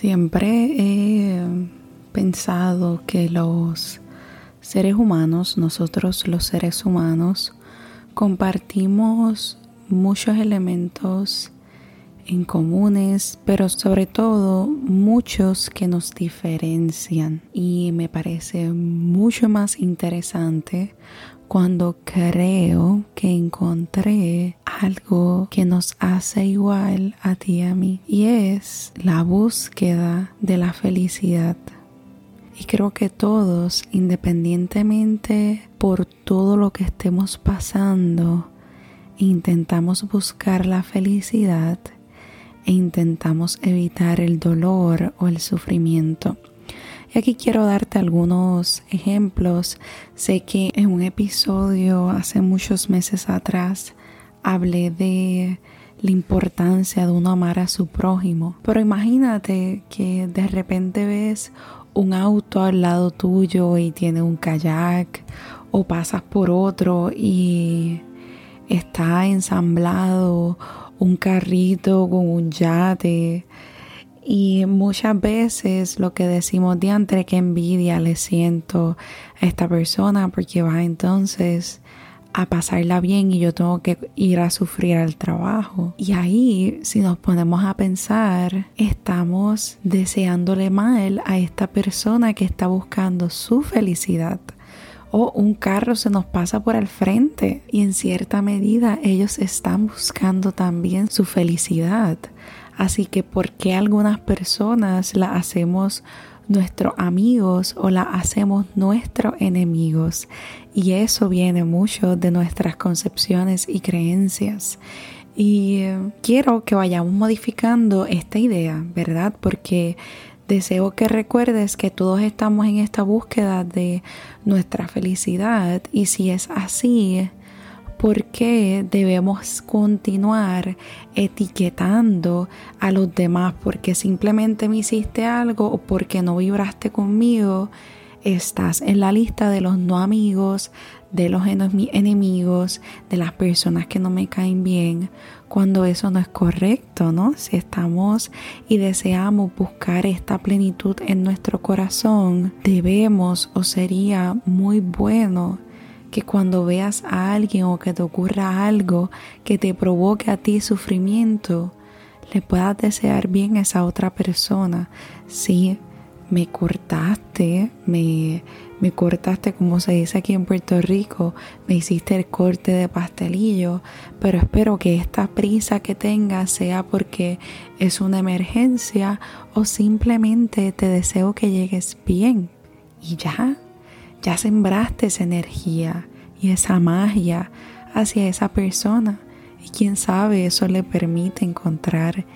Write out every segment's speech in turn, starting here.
Siempre he pensado que los seres humanos, nosotros los seres humanos, compartimos muchos elementos en comunes, pero sobre todo muchos que nos diferencian. Y me parece mucho más interesante cuando creo que encontré algo que nos hace igual a ti y a mí y es la búsqueda de la felicidad. Y creo que todos, independientemente por todo lo que estemos pasando, intentamos buscar la felicidad e intentamos evitar el dolor o el sufrimiento. Y aquí quiero darte algunos ejemplos. Sé que en un episodio hace muchos meses atrás hablé de la importancia de uno amar a su prójimo. Pero imagínate que de repente ves un auto al lado tuyo y tiene un kayak o pasas por otro y está ensamblado un carrito con un yate y muchas veces lo que decimos de entre que envidia le siento a esta persona porque va entonces a pasarla bien y yo tengo que ir a sufrir al trabajo. Y ahí, si nos ponemos a pensar, estamos deseándole mal a esta persona que está buscando su felicidad. O un carro se nos pasa por el frente y en cierta medida ellos están buscando también su felicidad. Así que ¿por qué algunas personas la hacemos nuestros amigos o la hacemos nuestros enemigos? Y eso viene mucho de nuestras concepciones y creencias. Y eh, quiero que vayamos modificando esta idea, ¿verdad? Porque deseo que recuerdes que todos estamos en esta búsqueda de nuestra felicidad y si es así, ¿Por qué debemos continuar etiquetando a los demás? Porque simplemente me hiciste algo o porque no vibraste conmigo, estás en la lista de los no amigos, de los enemigos, de las personas que no me caen bien, cuando eso no es correcto, ¿no? Si estamos y deseamos buscar esta plenitud en nuestro corazón, debemos o sería muy bueno que cuando veas a alguien o que te ocurra algo que te provoque a ti sufrimiento, le puedas desear bien a esa otra persona. Si me cortaste, me, me cortaste como se dice aquí en Puerto Rico, me hiciste el corte de pastelillo, pero espero que esta prisa que tengas sea porque es una emergencia o simplemente te deseo que llegues bien y ya ya sembraste esa energía y esa magia hacia esa persona. Y quién sabe, eso le permite encontrar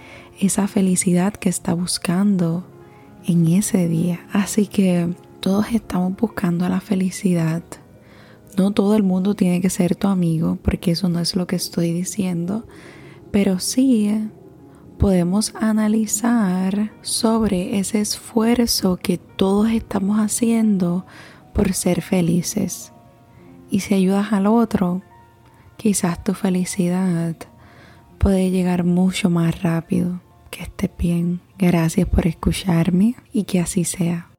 esa felicidad que está buscando en ese día. Así que todos estamos buscando la felicidad. No todo el mundo tiene que ser tu amigo, porque eso no es lo que estoy diciendo, pero sí podemos analizar sobre ese esfuerzo que todos estamos haciendo por ser felices. Y si ayudas al otro, quizás tu felicidad puede llegar mucho más rápido. Que estés bien. Gracias por escucharme y que así sea.